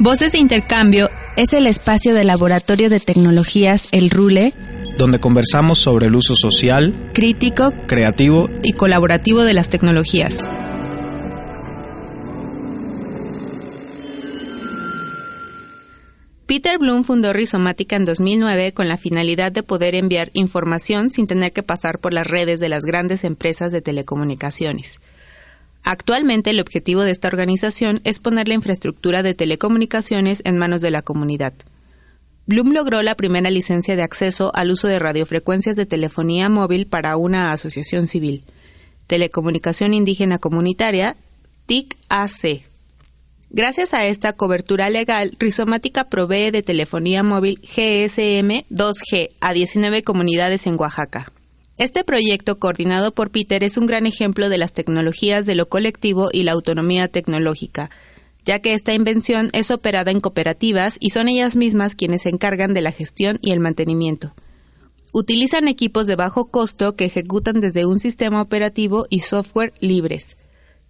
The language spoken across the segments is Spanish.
Voces de Intercambio es el espacio del Laboratorio de Tecnologías El Rule, donde conversamos sobre el uso social, crítico, creativo y colaborativo de las tecnologías. Peter Bloom fundó Rizomática en 2009 con la finalidad de poder enviar información sin tener que pasar por las redes de las grandes empresas de telecomunicaciones. Actualmente el objetivo de esta organización es poner la infraestructura de telecomunicaciones en manos de la comunidad. Bloom logró la primera licencia de acceso al uso de radiofrecuencias de telefonía móvil para una asociación civil, Telecomunicación Indígena Comunitaria, TIC-AC. Gracias a esta cobertura legal, Rizomática provee de telefonía móvil GSM 2G a 19 comunidades en Oaxaca. Este proyecto, coordinado por Peter, es un gran ejemplo de las tecnologías de lo colectivo y la autonomía tecnológica, ya que esta invención es operada en cooperativas y son ellas mismas quienes se encargan de la gestión y el mantenimiento. Utilizan equipos de bajo costo que ejecutan desde un sistema operativo y software libres.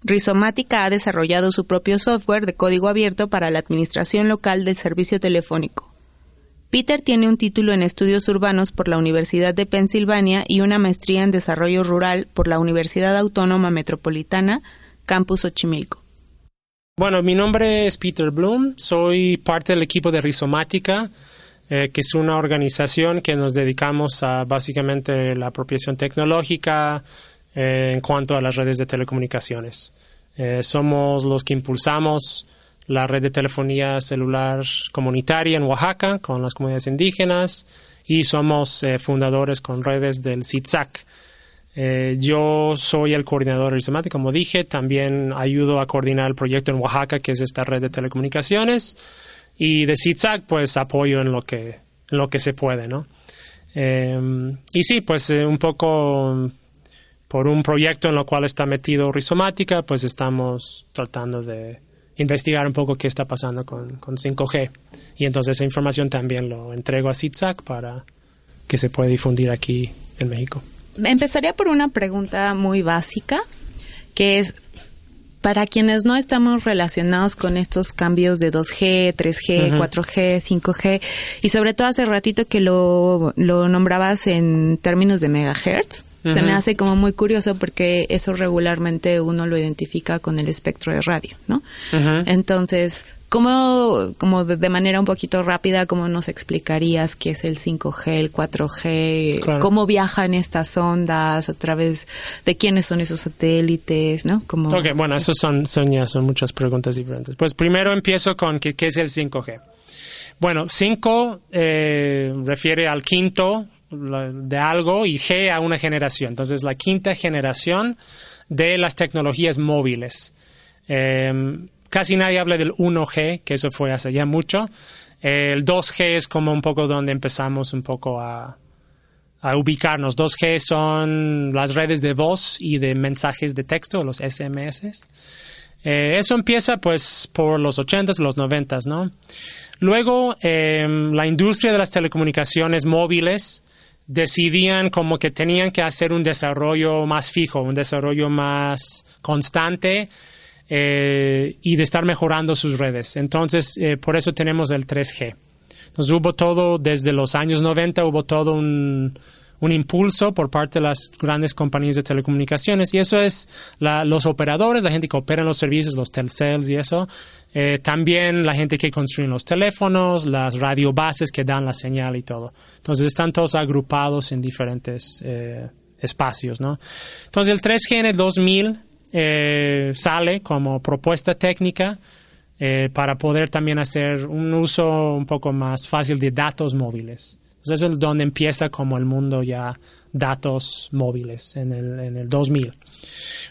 Rizomática ha desarrollado su propio software de código abierto para la administración local del servicio telefónico. Peter tiene un título en estudios urbanos por la Universidad de Pensilvania y una maestría en desarrollo rural por la Universidad Autónoma Metropolitana, Campus Ochimilco. Bueno, mi nombre es Peter Bloom, soy parte del equipo de Rizomática, eh, que es una organización que nos dedicamos a básicamente la apropiación tecnológica eh, en cuanto a las redes de telecomunicaciones. Eh, somos los que impulsamos la red de telefonía celular comunitaria en Oaxaca con las comunidades indígenas y somos eh, fundadores con redes del CITSAC. Eh, yo soy el coordinador rizomático, como dije, también ayudo a coordinar el proyecto en Oaxaca, que es esta red de telecomunicaciones, y de CITSAC, pues apoyo en lo que, en lo que se puede, ¿no? Eh, y sí, pues un poco por un proyecto en lo cual está metido Rizomática, pues estamos tratando de investigar un poco qué está pasando con, 5G. Y entonces esa información también lo entrego a CITSAC para que se pueda difundir aquí en México. Empezaría por una pregunta muy básica, que es, para quienes no estamos relacionados con estos cambios de 2G, 3G, 4G, 5G, y sobre todo hace ratito que lo, lo nombrabas en términos de megahertz, se me hace como muy curioso porque eso regularmente uno lo identifica con el espectro de radio, ¿no? Entonces, ¿cómo, como de manera un poquito rápida, cómo nos explicarías qué es el 5G, el 4G, cómo viajan estas ondas, a través de quiénes son esos satélites, ¿no? Como, ok, bueno, eso son, son ya son muchas preguntas diferentes. Pues primero empiezo con qué, qué es el 5G. Bueno, 5 eh, refiere al quinto de algo y G a una generación. Entonces, la quinta generación de las tecnologías móviles. Em, casi nadie habla del 1G, que eso fue hace ya mucho. El 2G es como un poco donde empezamos un poco a, ubicarnos. 2G son las redes de voz y de mensajes de texto, los SMS. Eh, eso empieza pues por los 80s, los 90s, ¿no? Luego, em, la industria de las telecomunicaciones móviles decidían como que tenían que hacer un desarrollo más fijo, un desarrollo más constante eh, y de estar mejorando sus redes. Entonces, eh, por eso tenemos el 3G. Entonces, hubo todo, desde los años 90, hubo todo un, un impulso por parte de las grandes compañías de telecomunicaciones y eso es los operadores, la gente que opera en los servicios, los telcels y eso, eh, también la gente que construye los teléfonos, las radiobases que dan la señal y todo. Entonces están todos agrupados en diferentes eh, espacios, ¿no? Entonces el 3G en el 2000 eh, sale como propuesta técnica para poder también hacer un uso un poco más fácil de datos móviles. Entonces es donde empieza como el mundo ya datos móviles en el, en el 2000.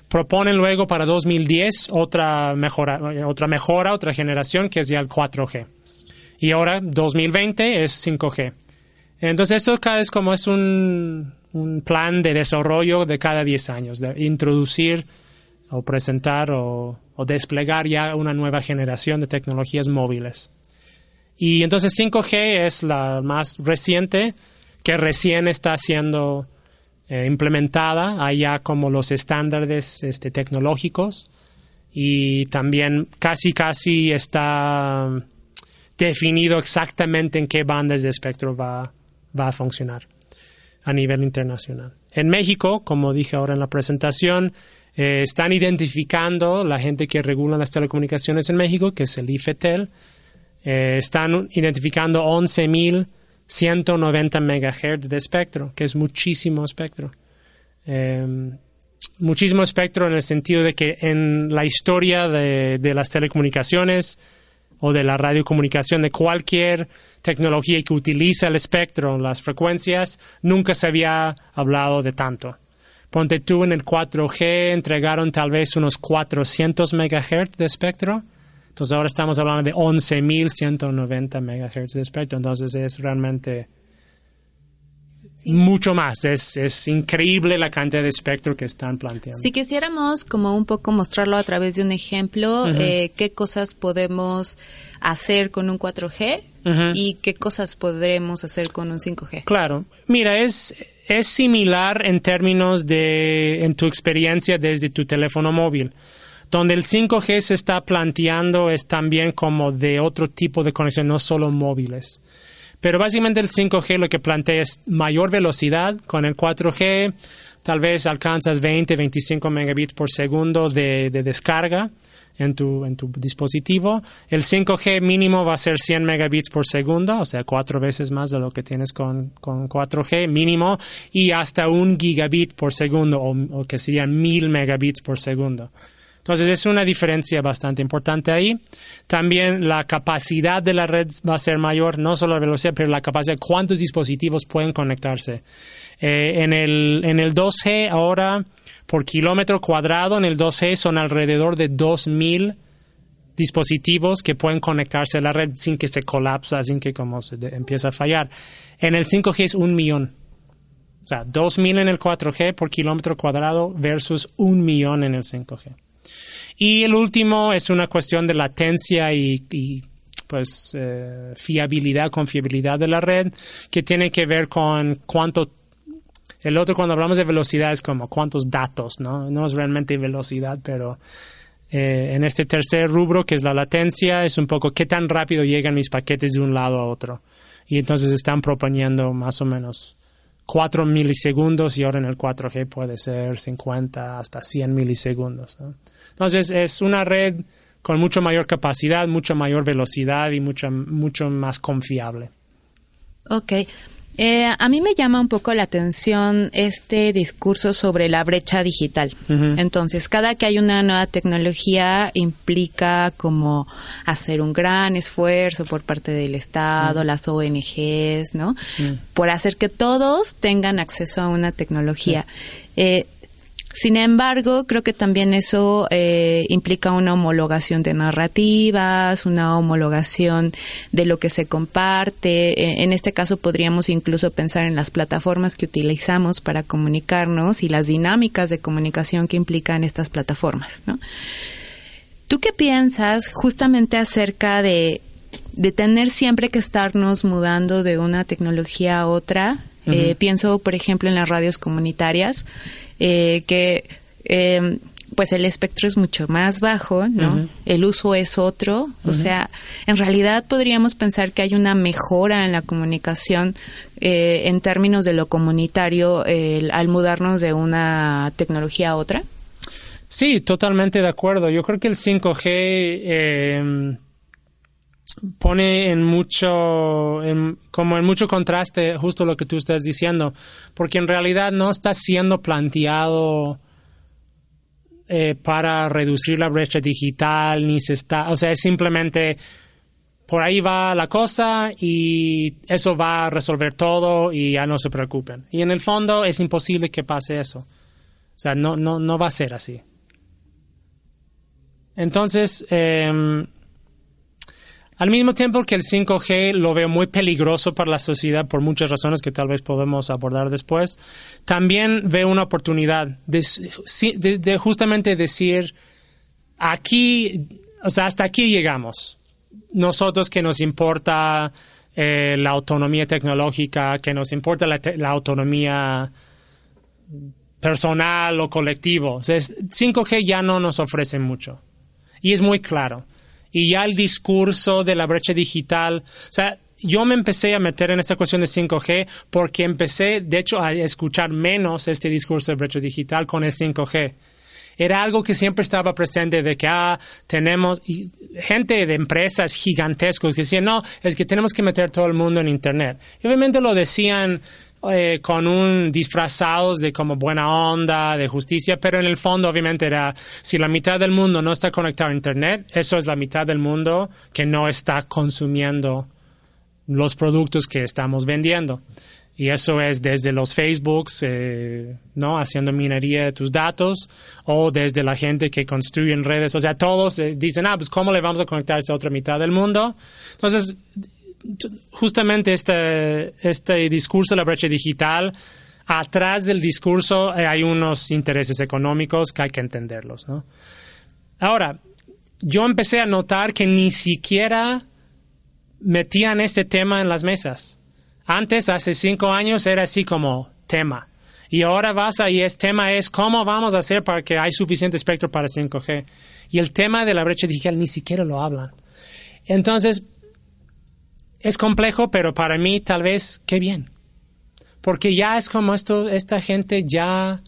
Proponen luego para 2010 otra mejora, otra mejora, otra generación que es ya el 4G. Y ahora 2020 es 5G. Entonces eso cada vez como es un, un plan de desarrollo de cada 10 años, de introducir o presentar o, o desplegar ya una nueva generación de tecnologías móviles. Y entonces 5G es la más reciente que recién está siendo eh, implementada. allá como los estándares este, tecnológicos y también casi casi está definido exactamente en qué bandas de espectro va, va a funcionar a nivel internacional. En México, como dije ahora en la presentación, eh, están identificando la gente que regula las telecomunicaciones en México, que es el IFETEL, eh, están identificando 11.190 MHz de espectro, que es muchísimo espectro. Eh, muchísimo espectro en el sentido de que en la historia de, de las telecomunicaciones o de la radiocomunicación, de cualquier tecnología que utiliza el espectro, las frecuencias, nunca se había hablado de tanto. Ponte tú en el 4G, entregaron tal vez unos 400 MHz de espectro. Entonces ahora estamos hablando de 11.190 MHz de espectro. Entonces es realmente mucho más. Es, es increíble la cantidad de espectro que están planteando. Si quisiéramos como un poco mostrarlo a través de un ejemplo, eh, qué cosas podemos hacer con un 4G y qué cosas podremos hacer con un 5G. Claro, mira, es, es similar en términos de en tu experiencia desde tu teléfono móvil. Donde el 5G se está planteando es también como de otro tipo de conexión, no solo móviles. Pero básicamente el 5G lo que plantea es mayor velocidad. Con el 4G tal vez alcanzas 20, 25 megabits por segundo de, descarga en tu, dispositivo. El 5G mínimo va a ser 100 megabits por segundo, o sea, cuatro veces más de lo que tienes con, con 4G mínimo, y hasta un gigabit por segundo, o, o que serían mil megabits por segundo. Entonces es una diferencia bastante importante ahí. También la capacidad de la red va a ser mayor, no solo la velocidad, pero la capacidad de cuántos dispositivos pueden conectarse. Eh, en, el, en el 2G ahora, por kilómetro cuadrado, en el 2G son alrededor de 2.000 dispositivos que pueden conectarse a la red sin que se colapsa, sin que como se empieza a fallar. En el 5G es un millón. O sea, 2.000 en el 4G por kilómetro cuadrado versus un millón en el 5G. Y el último es una cuestión de latencia y, pues eh, fiabilidad, confiabilidad de la red, que tiene que ver con cuánto el otro cuando hablamos de velocidad es como cuántos datos, ¿no? No es realmente velocidad, pero eh, en este tercer rubro, que es la latencia, es un poco qué tan rápido llegan mis paquetes de un lado a otro. Y entonces están proponiendo más o menos 4 milisegundos y ahora en el 4G puede ser 50 hasta 100 milisegundos. Entonces es una red con mucho mayor capacidad, mucha mayor velocidad y mucho, mucho más confiable. Ok. Eh, a mí me llama un poco la atención este discurso sobre la brecha digital. Entonces, cada que hay una nueva tecnología implica como hacer un gran esfuerzo por parte del Estado, las ONGs, ¿no? Por hacer que todos tengan acceso a una tecnología. Eh, sin embargo, creo que también eso eh, implica una homologación de narrativas, una homologación de lo que se comparte. E, en este caso podríamos incluso pensar en las plataformas que utilizamos para comunicarnos y las dinámicas de comunicación que implican estas plataformas. ¿no? ¿Tú qué piensas justamente acerca de, de tener siempre que estarnos mudando de una tecnología a otra? Eh, pienso, por ejemplo, en las radios comunitarias eh, que eh, pues el espectro es mucho más bajo, ¿no? El uso es otro, o sea, en realidad podríamos pensar que hay una mejora en la comunicación eh, en términos de lo comunitario al mudarnos de una tecnología a otra. Sí, totalmente de acuerdo. Yo creo que el 5G pone en mucho, como en mucho contraste justo lo que tú estás diciendo, porque en realidad no está siendo planteado eh, para reducir la brecha digital, ni se está, o sea, es simplemente por ahí va la cosa y eso va a resolver todo y ya no se preocupen. Y en el fondo es imposible que pase eso. O sea, no, no, no va a ser así. Entonces, eh, al mismo tiempo que el 5G lo veo muy peligroso para la sociedad por muchas razones que tal vez podemos abordar después, también veo una oportunidad de, justamente decir, aquí, o sea, hasta aquí llegamos. Nosotros que nos importa eh, la autonomía tecnológica, que nos importa la, autonomía personal o colectivo. O sea, 5G ya no nos ofrece mucho. Y es muy claro. Y ya el discurso de la brecha digital, o sea, yo me empecé a meter en esta cuestión de 5G porque empecé, de hecho, a escuchar menos este discurso de brecha digital con el 5G. Era algo que siempre estaba presente de que, ah, tenemos gente de empresas gigantescos que decían, no, es que tenemos que meter todo el mundo en Internet. Y obviamente lo decían eh, con un disfrazados de como buena onda, de justicia, pero en el fondo obviamente era, si la mitad del mundo no está conectado a Internet, eso es la mitad del mundo que no está consumiendo los productos que estamos vendiendo. Y eso es desde los Facebooks, eh, ¿no? Haciendo minería de tus datos, o desde la gente que construye en redes. O sea, todos eh, dicen, ah, pues ¿cómo le vamos a conectar a esa otra mitad del mundo? Entonces, justamente este, este discurso de la brecha digital, atrás del discurso eh, hay unos intereses económicos que hay que entenderlos, ¿no? Ahora, yo empecé a notar que ni siquiera metían este tema en las mesas. Antes, hace cinco años, era así como tema. Y ahora vas y es tema es cómo vamos a hacer para que hay suficiente espectro para 5G. Y el tema de la brecha digital ni siquiera lo hablan. Entonces, es complejo, pero para mí tal vez qué bien. Porque ya es como esto, esta gente ya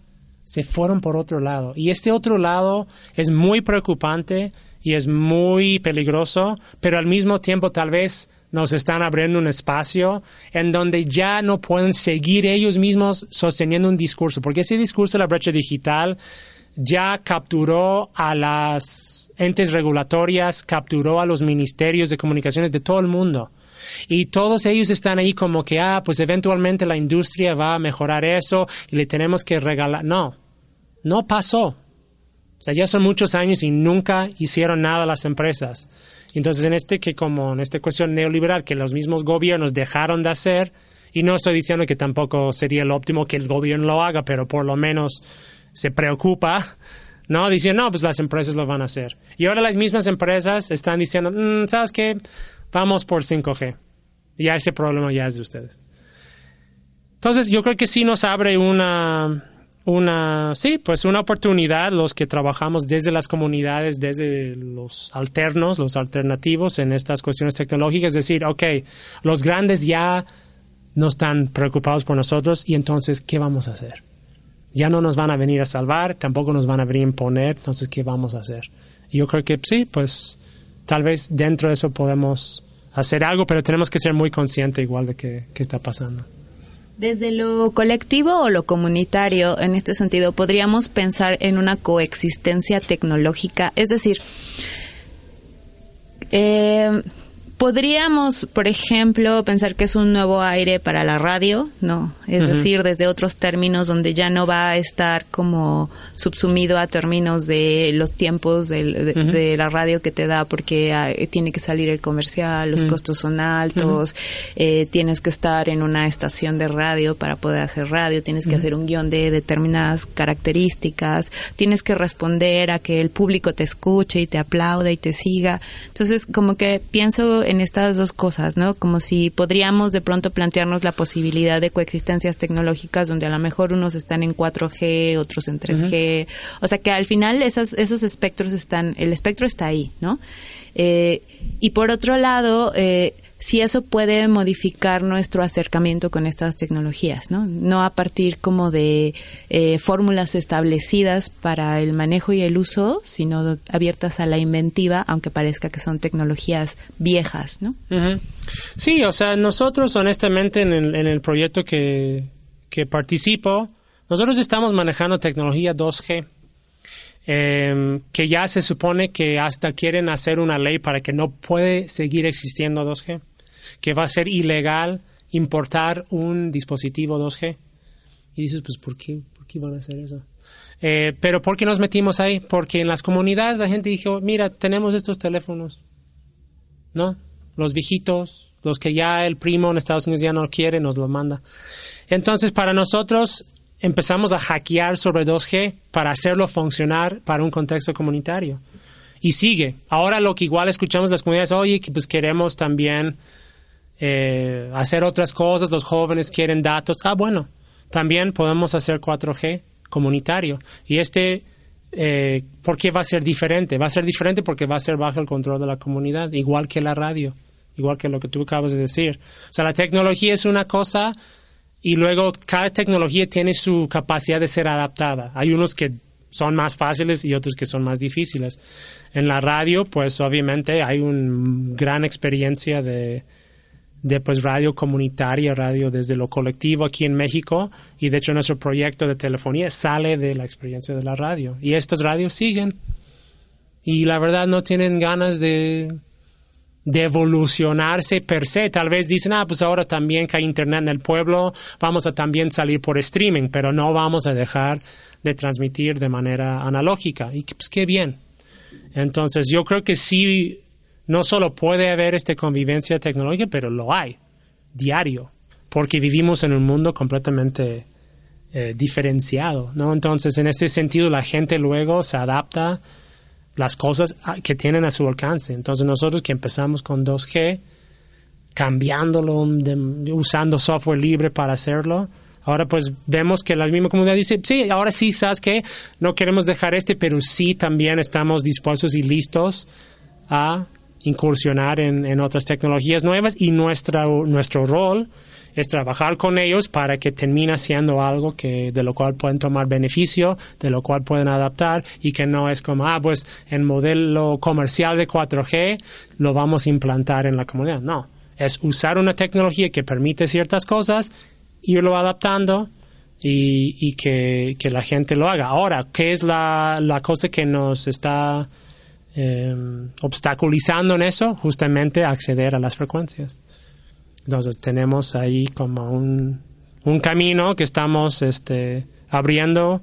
se fueron por otro lado. Y este otro lado es muy preocupante y es muy peligroso, pero al mismo tiempo tal vez nos están abriendo un espacio en donde ya no pueden seguir ellos mismos sosteniendo un discurso, porque ese discurso de la brecha digital ya capturó a las entes regulatorias, capturó a los ministerios de comunicaciones de todo el mundo. Y todos ellos están ahí como que, ah, pues eventualmente la industria va a mejorar eso y le tenemos que regalar. No, no pasó. O sea, ya son muchos años y nunca hicieron nada las empresas. Entonces, en este que como en esta cuestión neoliberal que los mismos gobiernos dejaron de hacer, y no estoy diciendo que tampoco sería lo óptimo que el gobierno lo haga, pero por lo menos se preocupa, ¿no? Dicen, no, pues las empresas lo van a hacer. Y ahora las mismas empresas están diciendo, mm, ¿sabes qué? Vamos por 5G. Ya ese problema ya es de ustedes. Entonces, yo creo que sí nos abre una, una, sí, pues una oportunidad los que trabajamos desde las comunidades, desde los alternos, los alternativos en estas cuestiones tecnológicas, decir, ok, los grandes ya no están preocupados por nosotros y entonces, ¿qué vamos a hacer? Ya no nos van a venir a salvar, tampoco nos van a venir a imponer, entonces, ¿qué vamos a hacer? yo creo que sí, pues tal vez dentro de eso podemos hacer algo, pero tenemos que ser muy conscientes igual de qué está pasando. Desde lo colectivo o lo comunitario, en este sentido, podríamos pensar en una coexistencia tecnológica, es decir, eh, Podríamos, por ejemplo, pensar que es un nuevo aire para la radio, ¿no? Es decir, desde otros términos donde ya no va a estar como subsumido a términos de los tiempos de, la radio que te da porque ah, tiene que salir el comercial, los costos son altos, eh, tienes que estar en una estación de radio para poder hacer radio, tienes que hacer un guion de determinadas características, tienes que responder a que el público te escuche y te aplaude y te siga. Entonces, como que pienso en estas dos cosas, ¿no? Como si podríamos de pronto plantearnos la posibilidad de coexistencias tecnológicas donde a lo mejor unos están en 4G, otros en 3G. O sea que al final esas, esos espectros están, el espectro está ahí, ¿no? Eh, y por otro lado, eh, si eso puede modificar nuestro acercamiento con estas tecnologías, ¿no? No a partir como de eh, fórmulas establecidas para el manejo y el uso, sino abiertas a la inventiva, aunque parezca que son tecnologías viejas, ¿no? Sí, o sea, nosotros honestamente en el, proyecto que, que participo, nosotros estamos manejando tecnología 2G. Em, que ya se supone que hasta quieren hacer una ley para que no puede seguir existiendo 2G que va a ser ilegal importar un dispositivo 2G. Y dices, pues, ¿por qué, ¿por qué van a hacer eso? Eh, pero ¿por qué nos metimos ahí? Porque en las comunidades la gente dijo, mira, tenemos estos teléfonos, ¿no? Los viejitos, los que ya el primo en Estados Unidos ya no quiere, nos lo manda. Entonces, para nosotros empezamos a hackear sobre 2G para hacerlo funcionar para un contexto comunitario. Y sigue. Ahora lo que igual escuchamos las comunidades, oye, pues queremos también eh, hacer otras cosas, los jóvenes quieren datos. Ah, bueno, también podemos hacer 4G comunitario. Y este eh, ¿por qué va a ser diferente? Va a ser diferente porque va a ser bajo el control de la comunidad, igual que la radio, igual que lo que tú acabas de decir. O sea, la tecnología es una cosa y luego cada tecnología tiene su capacidad de ser adaptada. Hay unos que son más fáciles y otros que son más difíciles. En la radio, pues obviamente hay una gran experiencia de, de pues radio comunitaria, radio desde lo colectivo aquí en México y de hecho nuestro proyecto de telefonía sale de la experiencia de la radio y estos radios siguen y la verdad no tienen ganas de de evolucionarse per se. Tal vez dicen, ah, pues ahora también que hay internet en el pueblo, vamos a también salir por streaming, pero no vamos a dejar de transmitir de manera analógica. Y pues qué bien. Entonces yo creo que sí, no solo puede haber esta convivencia tecnológica, pero lo hay, diario, porque vivimos en un mundo completamente eh, diferenciado, ¿no? Entonces en este sentido la gente luego se adapta las cosas que tienen a su alcance. Entonces nosotros que empezamos con 2G, cambiándolo, usando software libre para hacerlo, ahora pues vemos que la misma comunidad dice, sí, ahora sí, sabes que no queremos dejar este, pero sí también estamos dispuestos y listos a incursionar en, en otras tecnologías nuevas y nuestra, nuestro rol es trabajar con ellos para que termine siendo algo que de lo cual pueden tomar beneficio, de lo cual pueden adaptar y que no es como, ah, pues el modelo comercial de 4G lo vamos a implantar en la comunidad. No, es usar una tecnología que permite ciertas cosas, irlo adaptando y, y que, que, la gente lo haga. Ahora, ¿qué es la, la cosa que nos está eh, obstaculizando en eso? Justamente acceder a las frecuencias. Entonces tenemos ahí como un, un camino que estamos este, abriendo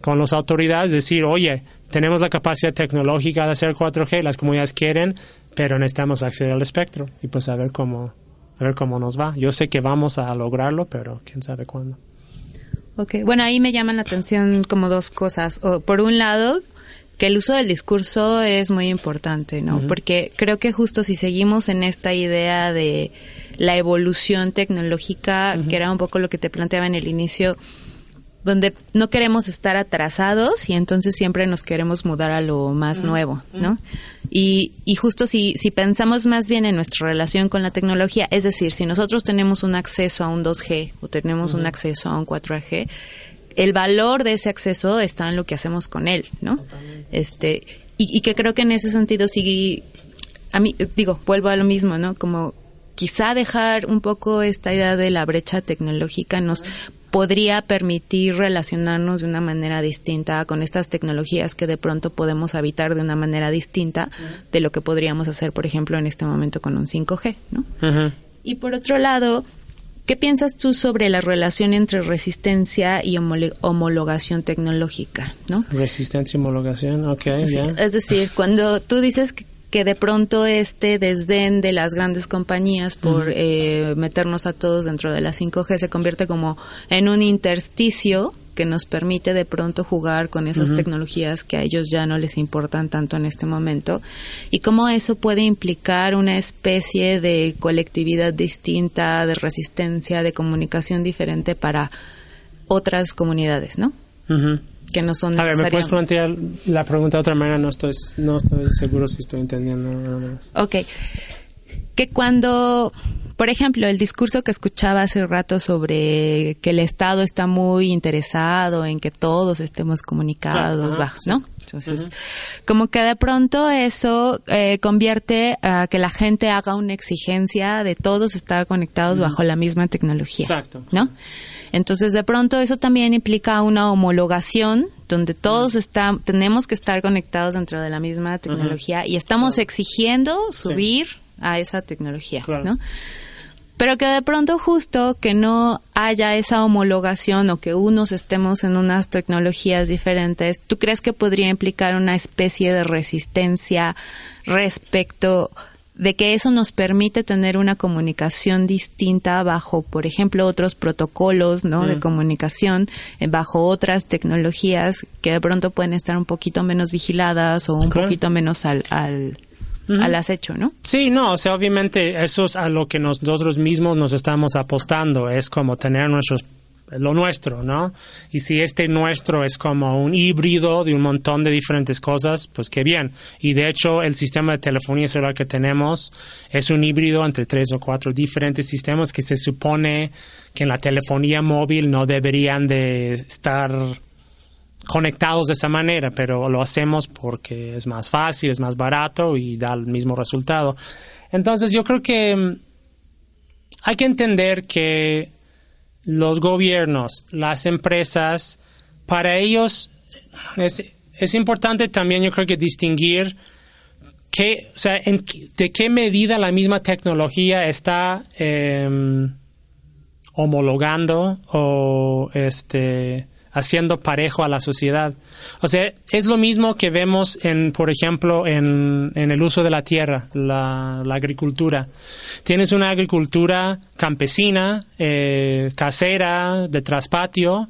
con las autoridades, decir, oye, tenemos la capacidad tecnológica de hacer 4G, las comunidades quieren, pero necesitamos acceder al espectro y pues a ver cómo, a ver cómo nos va. Yo sé que vamos a lograrlo, pero quién sabe cuándo. Ok, bueno, ahí me llaman la atención como dos cosas. por un lado, que el uso del discurso es muy importante, ¿no? Porque creo que justo si seguimos en esta idea de la evolución tecnológica, que era un poco lo que te planteaba en el inicio, donde no queremos estar atrasados y entonces siempre nos queremos mudar a lo más nuevo, ¿no? Y, y justo si, si pensamos más bien en nuestra relación con la tecnología, es decir, si nosotros tenemos un acceso a un 2G o tenemos un acceso a un 4G, el valor de ese acceso está en lo que hacemos con él, ¿no? Este, y, y que creo que en ese sentido sí, a mí, digo, vuelvo a lo mismo, ¿no? Como quizá dejar un poco esta idea de la brecha tecnológica nos podría permitir relacionarnos de una manera distinta con estas tecnologías que de pronto podemos habitar de una manera distinta de lo que podríamos hacer, por ejemplo, en este momento con un 5G, ¿no? Y por otro lado, ¿qué piensas tú sobre la relación entre resistencia y homologación tecnológica, no? Resistencia y homologación, ok, ya. Es decir, cuando tú dices que que de pronto este desdén de las grandes compañías por eh, meternos a todos dentro de la 5G se convierte como en un intersticio que nos permite de pronto jugar con esas tecnologías que a ellos ya no les importan tanto en este momento y cómo eso puede implicar una especie de colectividad distinta, de resistencia, de comunicación diferente para otras comunidades, ¿no? que no son A ver, ¿me puedes plantear la pregunta de otra manera? No estoy, no estoy seguro si estoy entendiendo nada más. Ok. Que cuando, por ejemplo, el discurso que escuchaba hace rato sobre que el Estado está muy interesado en que todos estemos comunicados, bajo, ¿no? Entonces, como que de pronto eso eh, convierte a que la gente haga una exigencia de todos estar conectados bajo la misma tecnología. Exacto. ¿No? Entonces, de pronto eso también implica una homologación donde todos está, tenemos que estar conectados dentro de la misma tecnología y estamos exigiendo subir a esa tecnología, ¿no? Pero que de pronto justo que no haya esa homologación o que unos estemos en unas tecnologías diferentes, ¿tú crees que podría implicar una especie de resistencia respecto de que eso nos permite tener una comunicación distinta bajo, por ejemplo, otros protocolos ¿no? de mm. comunicación, eh, bajo otras tecnologías que de pronto pueden estar un poquito menos vigiladas o un poquito menos al, al, al acecho, ¿no? Sí, no, o sea, obviamente eso es a lo que nosotros mismos nos estamos apostando, es como tener nuestros lo nuestro, ¿no? Y si este nuestro es como un híbrido de un montón de diferentes cosas, pues qué bien. Y de hecho, el sistema de telefonía celular que tenemos es un híbrido entre tres o cuatro diferentes sistemas que se supone que en la telefonía móvil no deberían de estar conectados de esa manera, pero lo hacemos porque es más fácil, es más barato y da el mismo resultado. Entonces yo creo que mm, hay que entender que los gobiernos, las empresas, para ellos es, importante también, yo creo que distinguir qué, o sea, de qué medida la misma tecnología está em, homologando o este haciendo parejo a la sociedad. O sea, es lo mismo que vemos en, por ejemplo, en, el uso de la tierra, la, la agricultura. Tienes una agricultura campesina, eh, casera, de traspatio,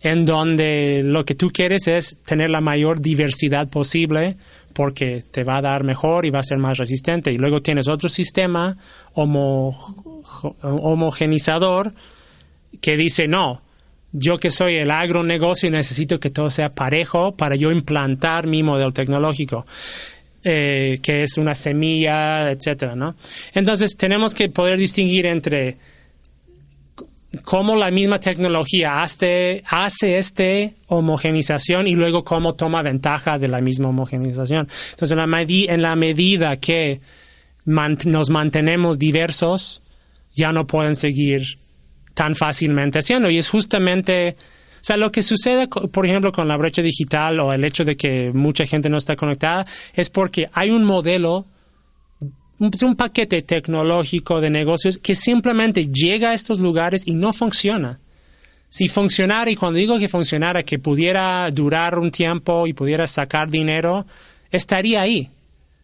en donde lo que tú quieres es tener la mayor diversidad posible porque te va a dar mejor y va a ser más resistente. Y luego tienes otro sistema homo, homogenizador que dice no, yo que soy el agronegocio necesito que todo sea parejo para yo implantar mi modelo tecnológico. Eh, que es una semilla, etcétera, ¿no? Entonces tenemos que poder distinguir entre cómo la misma tecnología hace, hace este homogenización y luego cómo toma ventaja de la misma homogenización. Entonces, en la, en la medida que nos mantenemos diversos, ya no pueden seguir tan fácilmente haciendo. Y es justamente, o sea, lo que sucede, por ejemplo, con la brecha digital o el hecho de que mucha gente no está conectada, es porque hay un modelo, un, paquete tecnológico de negocios que simplemente llega a estos lugares y no funciona. Si funcionara, y cuando digo que funcionara, que pudiera durar un tiempo y pudiera sacar dinero, estaría ahí.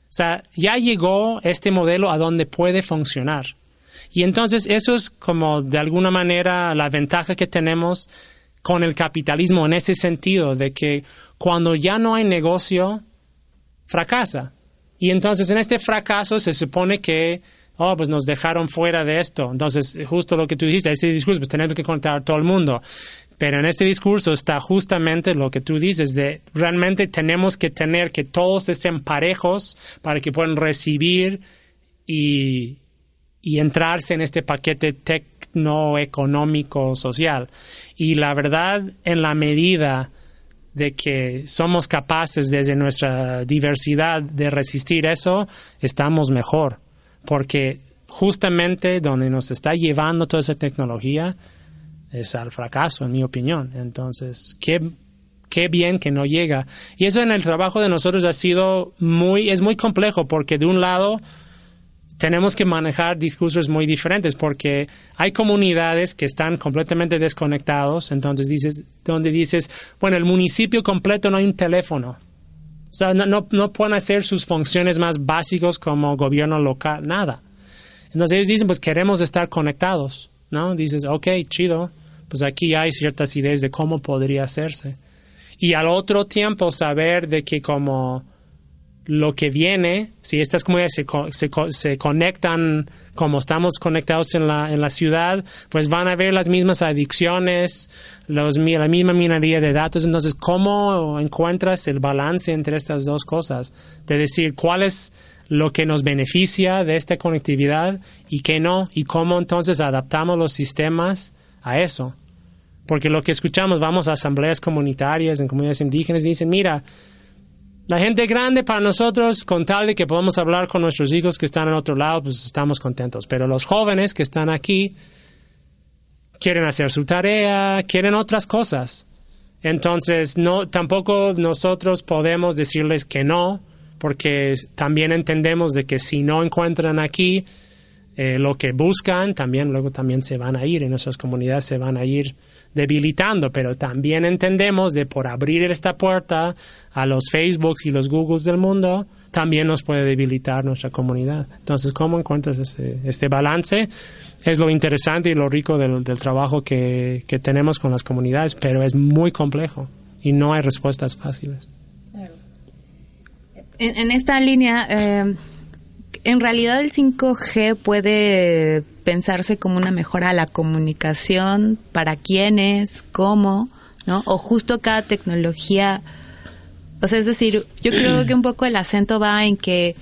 O sea, ya llegó este modelo a donde puede funcionar. Y entonces eso es como de alguna manera la ventaja que tenemos con el capitalismo en ese sentido, de que cuando ya no hay negocio, fracasa. Y entonces en este fracaso se supone que, oh, pues nos dejaron fuera de esto. Entonces, justo lo que tú dijiste, este discurso, pues tenemos que contar a todo el mundo. Pero en este discurso está justamente lo que tú dices, de realmente tenemos que tener que todos estén parejos para que puedan recibir y, y entrarse en este paquete tecnoeconómico social. Y la verdad, en la medida de que somos capaces desde nuestra diversidad de resistir eso, estamos mejor. Porque justamente donde nos está llevando toda esa tecnología es al fracaso, en mi opinión. Entonces, qué, qué bien que no llega. Y eso en el trabajo de nosotros ha sido muy, es muy complejo porque de un lado, tenemos que manejar discursos muy diferentes porque hay comunidades que están completamente desconectados, entonces dices, donde dices, bueno, el municipio completo no hay un teléfono. O sea, no, no, pueden hacer sus funciones más básicas como gobierno local, nada. Entonces ellos dicen, pues queremos estar conectados, ¿no? Dices, ok, chido, pues aquí hay ciertas ideas de cómo podría hacerse. Y al otro tiempo saber de que como lo que viene, si estas comunidades se, se, conectan como estamos conectados en la, en la ciudad, pues van a haber las mismas adicciones, los, la misma minería de datos. Entonces, ¿cómo encuentras el balance entre estas dos cosas? De decir, ¿cuál es lo que nos beneficia de esta conectividad y qué no? Y cómo entonces adaptamos los sistemas a eso. Porque lo que escuchamos, vamos a asambleas comunitarias en comunidades indígenas y dicen, mira, la gente grande para nosotros, con tal de que podamos hablar con nuestros hijos que están en otro lado, pues estamos contentos. Pero los jóvenes que están aquí quieren hacer su tarea, quieren otras cosas. Entonces, no, tampoco nosotros podemos decirles que no, porque también entendemos de que si no encuentran aquí eh, lo que buscan, también luego también se van a ir, en nuestras comunidades se van a ir debilitando, pero también entendemos de por abrir esta puerta a los Facebooks y los Googles del mundo, también nos puede debilitar nuestra comunidad. Entonces, ¿cómo encuentras este, este balance? Es lo interesante y lo rico del, trabajo que, tenemos con las comunidades, pero es muy complejo y no hay respuestas fáciles. En, esta línea, eh, en realidad el 5G puede pensarse como una mejora a la comunicación, para quiénes, cómo, ¿no? O justo cada tecnología, o sea, es decir, yo creo que un poco el acento va en que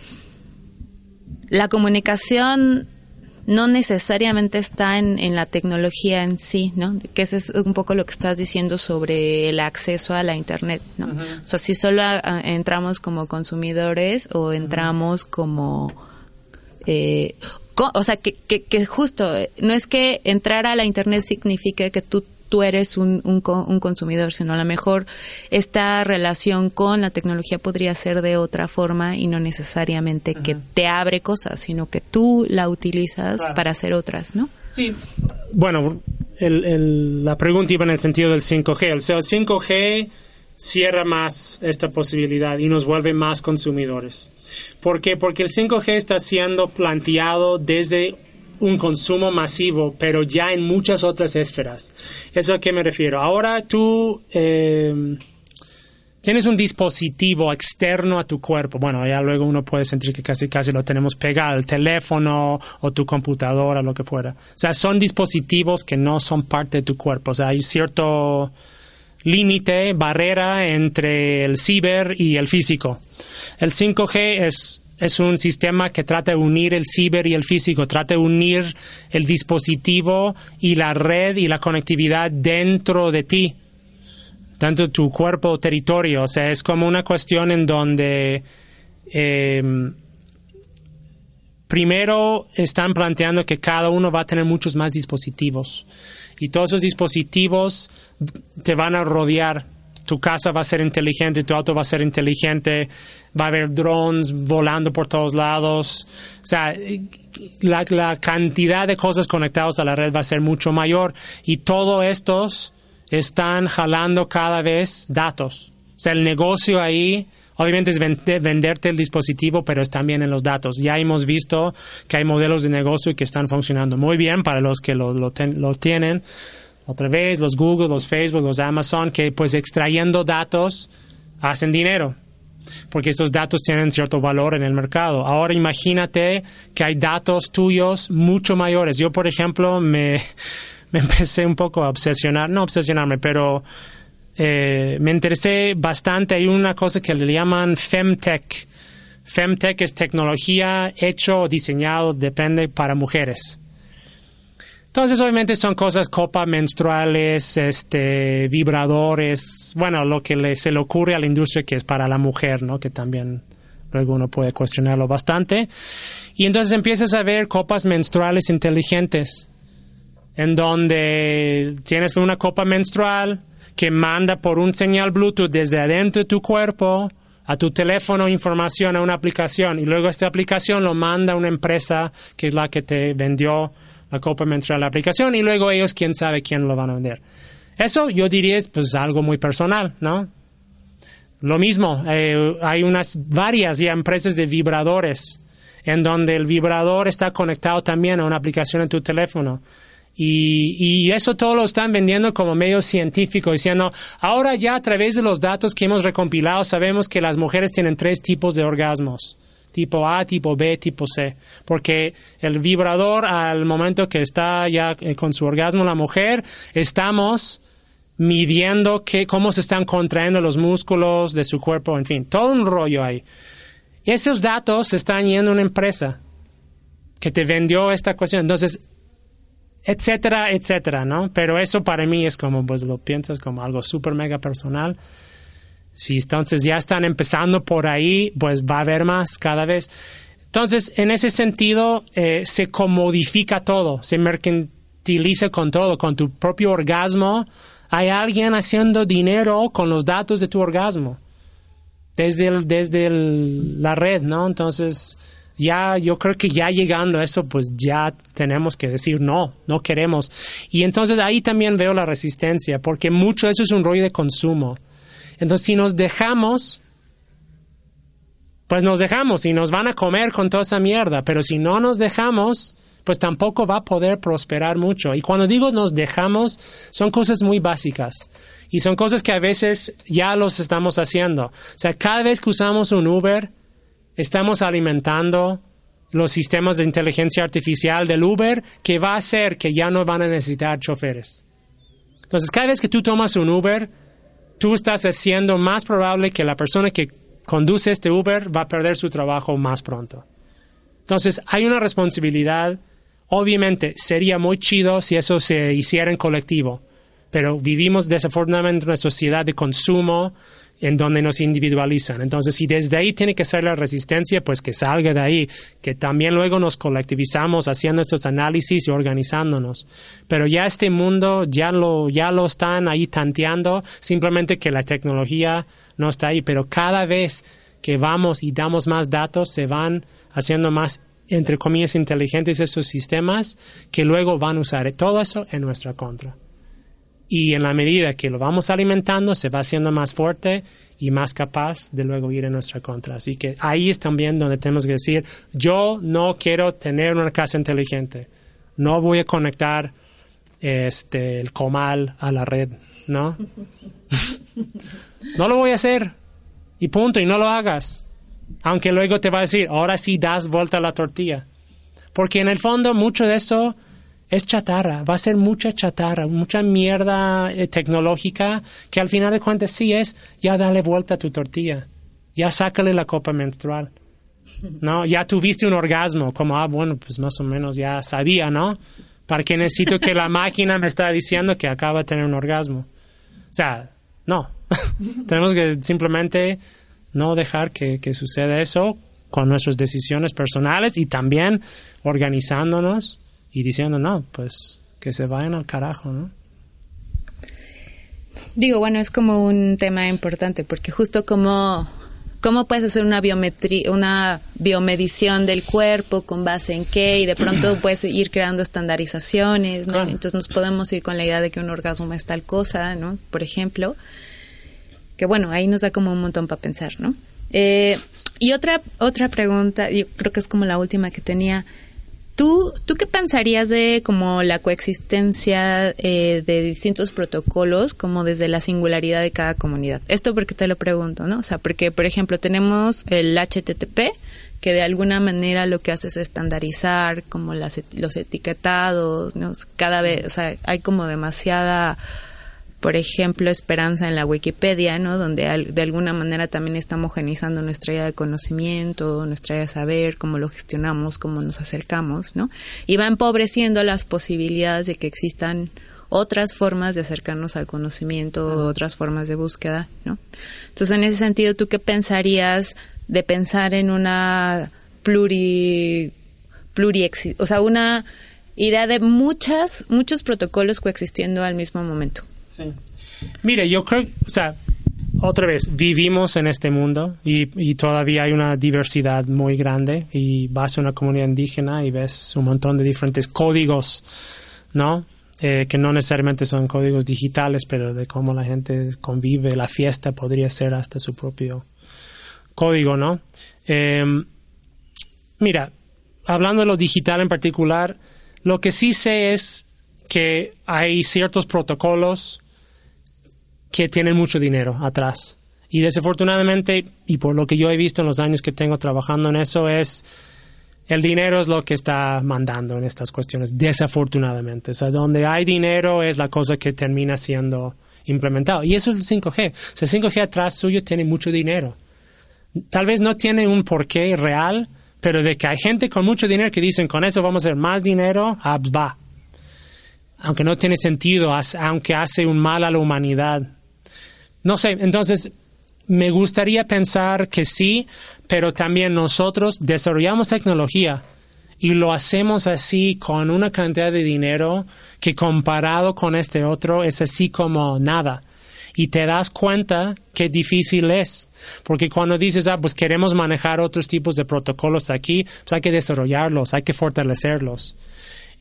la comunicación no necesariamente está en, en, la tecnología en sí, ¿no? Que ese es un poco lo que estás diciendo sobre el acceso a la Internet, ¿no? O sea, si solo entramos como consumidores o entramos como... Eh, o sea, que, que, que, justo, no es que entrar a la Internet signifique que tú tú eres un, un, un, consumidor, sino a lo mejor esta relación con la tecnología podría ser de otra forma y no necesariamente que te abre cosas, sino que tú la utilizas para hacer otras, ¿no? Sí. Bueno, el, la pregunta iba en el sentido del 5G. O sea, el 5G cierra más esta posibilidad y nos vuelve más consumidores. ¿Por qué? Porque el 5G está siendo planteado desde un consumo masivo, pero ya en muchas otras esferas. ¿Eso a qué me refiero? Ahora tú eh, tienes un dispositivo externo a tu cuerpo. Bueno, ya luego uno puede sentir que casi casi lo tenemos pegado, el teléfono o tu computadora, lo que fuera. O sea, son dispositivos que no son parte de tu cuerpo. O sea, hay cierto límite, barrera entre el ciber y el físico. El 5G es es un sistema que trata de unir el ciber y el físico, trata de unir el dispositivo y la red y la conectividad dentro de ti, tanto tu cuerpo o territorio. O sea, es como una cuestión en donde em, primero están planteando que cada uno va a tener muchos más dispositivos y todos esos dispositivos te van a rodear tu casa va a ser inteligente, tu auto va a ser inteligente, va a haber drones volando por todos lados. O sea, la, cantidad de cosas conectadas a la red va a ser mucho mayor y todos estos están jalando cada vez datos. O sea, el negocio ahí obviamente es venderte el dispositivo, pero es también en los datos. Ya hemos visto que hay modelos de negocio que están funcionando muy bien para los que lo, lo tienen otra vez los Google, los Facebook, los Amazon, que pues extrayendo datos hacen dinero, porque estos datos tienen cierto valor en el mercado. Ahora imagínate que hay datos tuyos mucho mayores. Yo, por ejemplo, me, me empecé un poco a obsesionar, no obsesionarme, pero eh, me interesé bastante. Hay una cosa que le llaman Femtech. Femtech es tecnología hecho o diseñado, depende, para mujeres. Entonces, obviamente son cosas copa menstruales, este, vibradores, bueno, lo que se le ocurre a la industria que es para la mujer, ¿no? Que también luego uno puede cuestionarlo bastante. Y entonces empiezas a ver copas menstruales inteligentes, en donde tienes una copa menstrual que manda por un señal Bluetooth desde adentro de tu cuerpo a tu teléfono información a una aplicación y luego esta aplicación lo manda a una empresa que es la que te vendió la copa menstrual la aplicación y luego ellos quién sabe quién lo van a vender. Eso yo diría es pues algo muy personal, ¿no? Lo mismo, eh, hay unas varias ya empresas de vibradores en donde el vibrador está conectado también a una aplicación en tu teléfono. Y, y, eso todo lo están vendiendo como medio científico, diciendo, ahora ya a través de los datos que hemos recompilado sabemos que las mujeres tienen tres tipos de orgasmos tipo A, tipo B, tipo C, porque el vibrador al momento que está ya eh, con su orgasmo la mujer, estamos midiendo que, cómo se están contrayendo los músculos de su cuerpo, en fin, todo un rollo ahí. Y esos datos están yendo a una empresa que te vendió esta cuestión. Entonces, etcétera, etcétera, ¿no? Pero eso para mí es como, pues lo piensas como algo súper mega personal. Si entonces ya están empezando por ahí, pues va a haber más cada vez. Entonces, en ese sentido, eh, se comodifica todo, se mercantiliza con todo, con tu propio orgasmo. Hay alguien haciendo dinero con los datos de tu orgasmo desde, desde la red, ¿no? Entonces, ya yo creo que ya llegando a eso, pues ya tenemos que decir no, no queremos. Y entonces ahí también veo la resistencia, porque mucho eso es un rollo de consumo. Entonces, si nos dejamos, pues nos dejamos y nos van a comer con toda esa mierda, pero si no nos dejamos, pues tampoco va a poder prosperar mucho. Y cuando digo nos dejamos, son cosas muy básicas. Y son cosas que a veces ya los estamos haciendo. O sea, cada vez que usamos un Uber, estamos alimentando los sistemas de inteligencia artificial del Uber que va a hacer que ya no van a necesitar choferes. Entonces, cada vez que tú tomas un Uber, tú estás haciendo más probable que la persona que conduce este Uber va a perder su trabajo más pronto. Entonces, hay una responsabilidad. Obviamente, sería muy chido si eso se hiciera en colectivo, pero vivimos desafortunadamente en una sociedad de consumo en donde nos individualizan. Entonces, si desde ahí tiene que ser la resistencia, pues que salga de ahí, que también luego nos colectivizamos haciendo estos análisis y organizándonos. Pero ya este mundo ya lo, ya lo están ahí tanteando, simplemente que la tecnología no está ahí. Pero cada vez que vamos y damos más datos, se van haciendo más entre comillas inteligentes estos sistemas que luego van a usar todo eso en nuestra contra y en la medida que lo vamos alimentando se va haciendo más fuerte y más capaz de luego ir en nuestra contra. Así que ahí es también donde tenemos que decir, yo no quiero tener una casa inteligente, no voy a conectar este el comal a la red, ¿no? no lo voy a hacer y punto, y no lo hagas. Aunque luego te va a decir, ahora sí das vuelta a la tortilla. Porque en el fondo mucho de eso es chatarra, va a ser mucha chatarra, mucha mierda eh, tecnológica que al final de cuentas sí es, ya dale vuelta a tu tortilla, ya sácale la copa menstrual, ¿no? Ya tuviste un orgasmo, como, ah, bueno, pues más o menos ya sabía, ¿no? ¿Para qué necesito que la máquina me está diciendo que acaba de tener un orgasmo? O sea, no. Tenemos que simplemente no dejar que, que suceda eso con nuestras decisiones personales y también organizándonos y diciendo, no, pues que se vayan al carajo, ¿no? Digo, bueno, es como un tema importante porque justo como cómo puedes hacer una biometría, una biomedición del cuerpo con base en qué y de pronto puedes ir creando estandarizaciones, ¿no? Entonces nos podemos ir con la idea de que un orgasmo es tal cosa, ¿no? Por ejemplo, que bueno, ahí nos da como un montón para pensar, ¿no? Eh, y otra otra pregunta, yo creo que es como la última que tenía. ¿Tú, ¿Tú qué pensarías de como la coexistencia eh, de distintos protocolos como desde la singularidad de cada comunidad? Esto porque te lo pregunto, ¿no? O sea, porque, por ejemplo, tenemos el HTTP, que de alguna manera lo que hace es estandarizar como las, los etiquetados, ¿no? Cada vez, o sea, hay como demasiada por ejemplo, Esperanza en la Wikipedia, ¿no? Donde de alguna manera también está homogenizando nuestra idea de conocimiento, nuestra idea de saber, cómo lo gestionamos, cómo nos acercamos, ¿no? Y va empobreciendo las posibilidades de que existan otras formas de acercarnos al conocimiento, otras formas de búsqueda, ¿no? Entonces, en ese sentido, ¿tú qué pensarías de pensar en una pluri, pluri o sea, una idea de muchas, muchos protocolos coexistiendo al mismo momento? Mire, yo creo, o sea, otra vez, vivimos en este mundo y, todavía hay una diversidad muy grande y vas a una comunidad indígena y ves un montón de diferentes códigos, ¿no? Eh, que no necesariamente son códigos digitales, pero de cómo la gente convive, la fiesta podría ser hasta su propio código, ¿no? Em, mira, hablando de lo digital en particular, lo que sí sé es que hay ciertos protocolos que tienen mucho dinero atrás. Y desafortunadamente, y por lo que yo he visto en los años que tengo trabajando en eso, es el dinero es lo que está mandando en estas cuestiones, desafortunadamente. O sea, donde hay dinero es la cosa que termina siendo implementado. Y eso es el 5G. O sea, el 5G atrás suyo tiene mucho dinero. Tal vez no tiene un porqué real, pero de que hay gente con mucho dinero que dicen, con eso vamos a hacer más dinero, ah, va. Aunque no tiene sentido, aunque hace un mal a la humanidad, no sé, entonces me gustaría pensar que sí, pero también nosotros desarrollamos tecnología y lo hacemos así con una cantidad de dinero que comparado con este otro es así como nada. Y te das cuenta qué difícil es. Porque cuando dices, ah, pues queremos manejar otros tipos de protocolos aquí, pues hay que desarrollarlos, hay que fortalecerlos.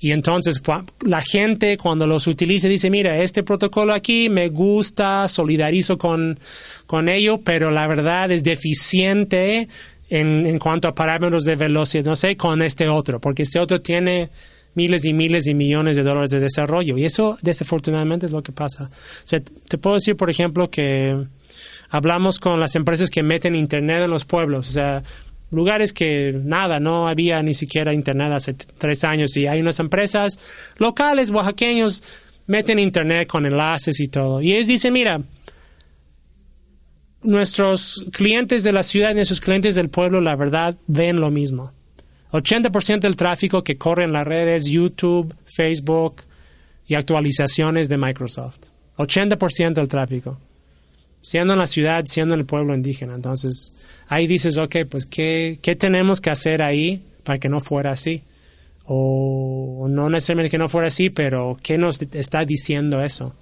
Y entonces la gente cuando los utiliza dice, mira, este protocolo aquí me gusta, solidarizo con, con ello, pero la verdad es deficiente en, en cuanto a parámetros de velocidad, no sé, con este otro, porque este otro tiene miles y miles y millones de dólares de desarrollo. Y eso desafortunadamente es lo que pasa. te puedo decir, por ejemplo, que hablamos con las empresas que meten Internet en los pueblos. O sea, lugares que nada, no había ni siquiera internet hace tres años y hay unas empresas locales oaxaqueños meten internet con enlaces y todo. Y ellos dicen, mira, nuestros clientes de la ciudad y nuestros clientes del pueblo, la verdad, ven lo mismo. 80% del tráfico que corre en las redes, YouTube, Facebook y actualizaciones de Microsoft. 80% del tráfico. Siendo en la ciudad, siendo en el pueblo indígena. Entonces, ahí dices, ok, pues, ¿qué, qué tenemos que hacer ahí para que no fuera así? O no necesariamente que no fuera así, pero ¿qué nos está diciendo eso?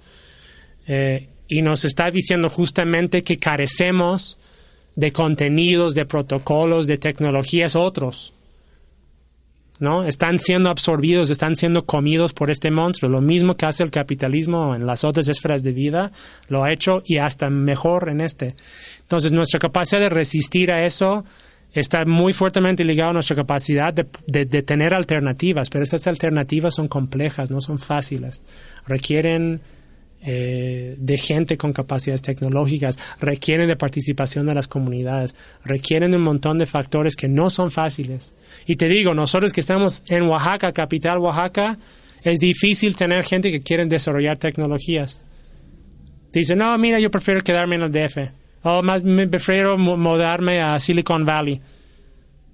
Eh, y nos está diciendo justamente que carecemos de contenidos, de protocolos, de tecnologías otros. ¿No? Están siendo absorbidos, están siendo comidos por este monstruo. Lo mismo que hace el capitalismo en las otras esferas de vida, lo ha hecho y hasta mejor en este. Entonces, nuestra capacidad de resistir a eso está muy fuertemente ligado a nuestra capacidad de, de, tener alternativas, pero esas alternativas son complejas, no son fáciles. Requieren eh, de gente con capacidades tecnológicas, requieren de participación de las comunidades, requieren un montón de factores que no son fáciles. Y te digo, nosotros que estamos en Oaxaca, capital Oaxaca, es difícil tener gente que quiere desarrollar tecnologías. Dicen, no, mira, yo prefiero quedarme en el DF. O más, me prefiero mudarme a Silicon Valley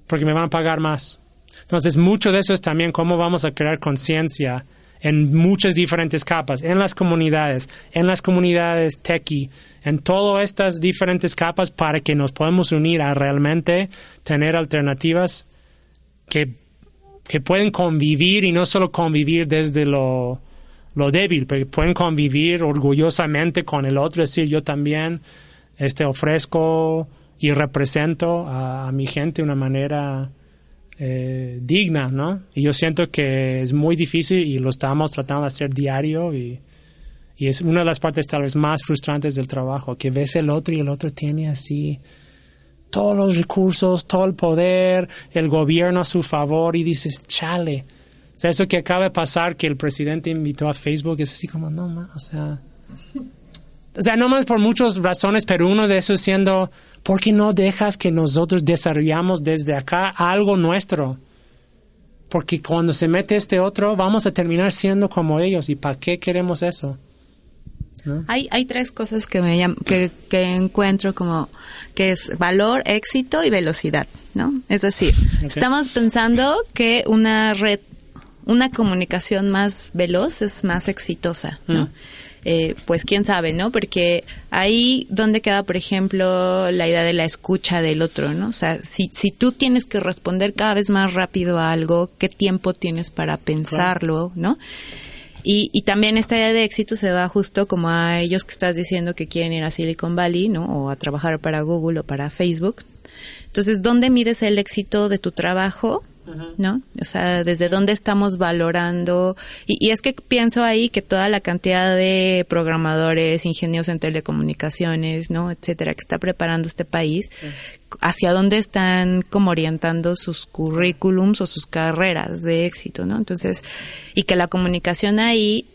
porque me van a pagar más. Entonces, mucho de eso es también cómo vamos a crear conciencia en muchas diferentes capas, en las comunidades, en las comunidades techie, en todas estas diferentes capas para que nos podamos unir a realmente tener alternativas que, que pueden convivir y no solo convivir desde lo, lo débil, pero pueden convivir orgullosamente con el otro, es decir, yo también este, ofrezco y represento a mi gente de una manera eh, digna, ¿no? Y yo siento que es muy difícil y lo estamos tratando de hacer diario y, y es una de las partes tal vez más frustrantes del trabajo, que ves el otro y el otro tiene así todos los recursos, todo el poder, el gobierno a su favor y dices, chale. O sea, eso que acaba de pasar, que el presidente invitó a Facebook, es así como, no, o sea... O sea, no más por muchas razones, pero uno de esos siendo, ¿por qué no dejas que nosotros desarrollamos desde acá algo nuestro? Porque cuando se mete este otro, vamos a terminar siendo como ellos. ¿Y para qué queremos eso? Hay, hay tres cosas que, me que, que encuentro como que es valor, éxito y velocidad, ¿no? Es decir, estamos pensando que una red, una comunicación más veloz es más exitosa, ¿no? Mm. Eh, pues quién sabe, ¿no? Porque ahí donde queda, por ejemplo, la idea de la escucha del otro, ¿no? O sea, si, si tú tienes que responder cada vez más rápido a algo, ¿qué tiempo tienes para pensarlo, ¿no? Y, y también esta idea de éxito se va justo como a ellos que estás diciendo que quieren ir a Silicon Valley, ¿no? O a trabajar para Google o para Facebook. Entonces, ¿dónde mides el éxito de tu trabajo? ¿No? O sea, desde dónde estamos valorando. Y, es que pienso ahí que toda la cantidad de programadores, ingenieros en telecomunicaciones, ¿no? Etcétera, que está preparando este país, hacia dónde están como orientando sus currículums o sus carreras de éxito, ¿no? Entonces, y que la comunicación ahí,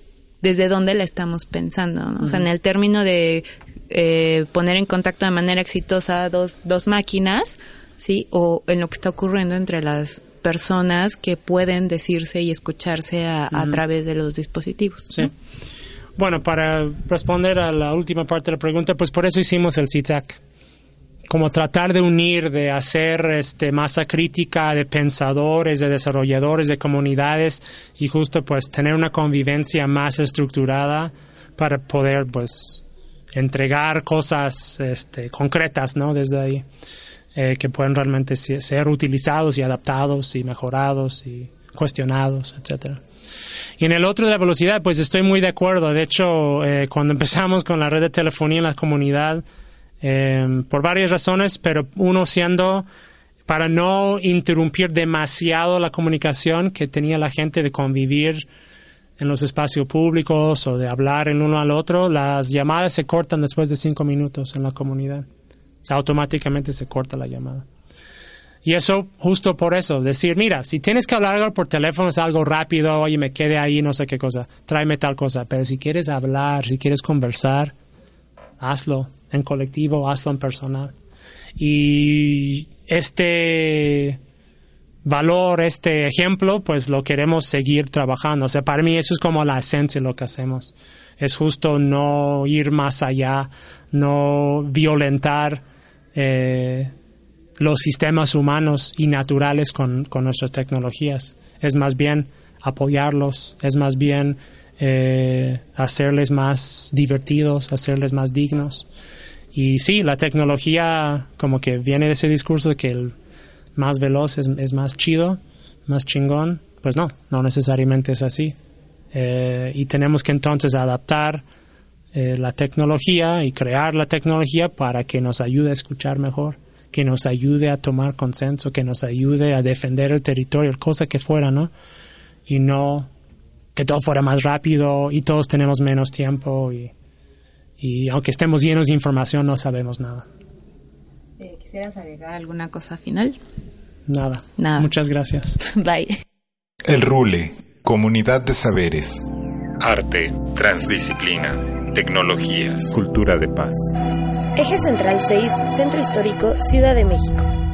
desde dónde la estamos pensando, ¿no? O sea, en el término de eh, poner en contacto de manera exitosa dos, dos máquinas, ¿sí? O en lo que está ocurriendo entre las personas que pueden decirse y escucharse a, través de los dispositivos. Sí. Bueno, para responder a la última parte de la pregunta, pues por eso hicimos el CITAC. Como tratar de unir, de hacer este, masa crítica de pensadores, de desarrolladores, de comunidades y justo pues tener una convivencia más estructurada para poder pues entregar cosas este, concretas, ¿no? Desde ahí. Eh, que pueden realmente ser utilizados y adaptados y mejorados y cuestionados, etcétera. Y en el otro de la velocidad, pues estoy muy de acuerdo. De hecho, eh, cuando empezamos con la red de telefonía en la comunidad, em, por varias razones, pero uno siendo para no interrumpir demasiado la comunicación que tenía la gente de convivir en los espacios públicos o de hablar el uno al otro, las llamadas se cortan después de cinco minutos en la comunidad automáticamente se corta la llamada. Y eso, justo por eso, decir, mira, si tienes que hablar por teléfono es algo rápido, oye, me quede ahí, no sé qué cosa, tráeme tal cosa. Pero si quieres hablar, si quieres conversar, hazlo en colectivo, hazlo en personal. Y este valor, este ejemplo, pues lo queremos seguir trabajando. O sea, para mí eso es como la esencia de lo que hacemos. Es justo no ir más allá, no violentar eh, los sistemas humanos y naturales con, nuestras tecnologías. Es más bien apoyarlos, es más bien eh, hacerles más divertidos, hacerles más dignos. Y sí, la tecnología como que viene de ese discurso de que el más veloz es, más chido, más chingón. Pues no, no necesariamente es así. Eh, y tenemos que entonces adaptar eh, la tecnología y crear la tecnología para que nos ayude a escuchar mejor, que nos ayude a tomar consenso, que nos ayude a defender el territorio, cosa que fuera, ¿no? Y no que todo fuera más rápido y todos tenemos menos tiempo y y aunque estemos llenos de información no sabemos nada. Eh, ¿Quisieras agregar alguna cosa final? Nada. Nada. Muchas gracias. Bye. El Rule, Comunidad de Saberes. Arte, transdisciplina, tecnologías, cultura de paz. Eje Central 6, Centro Histórico, Ciudad de México.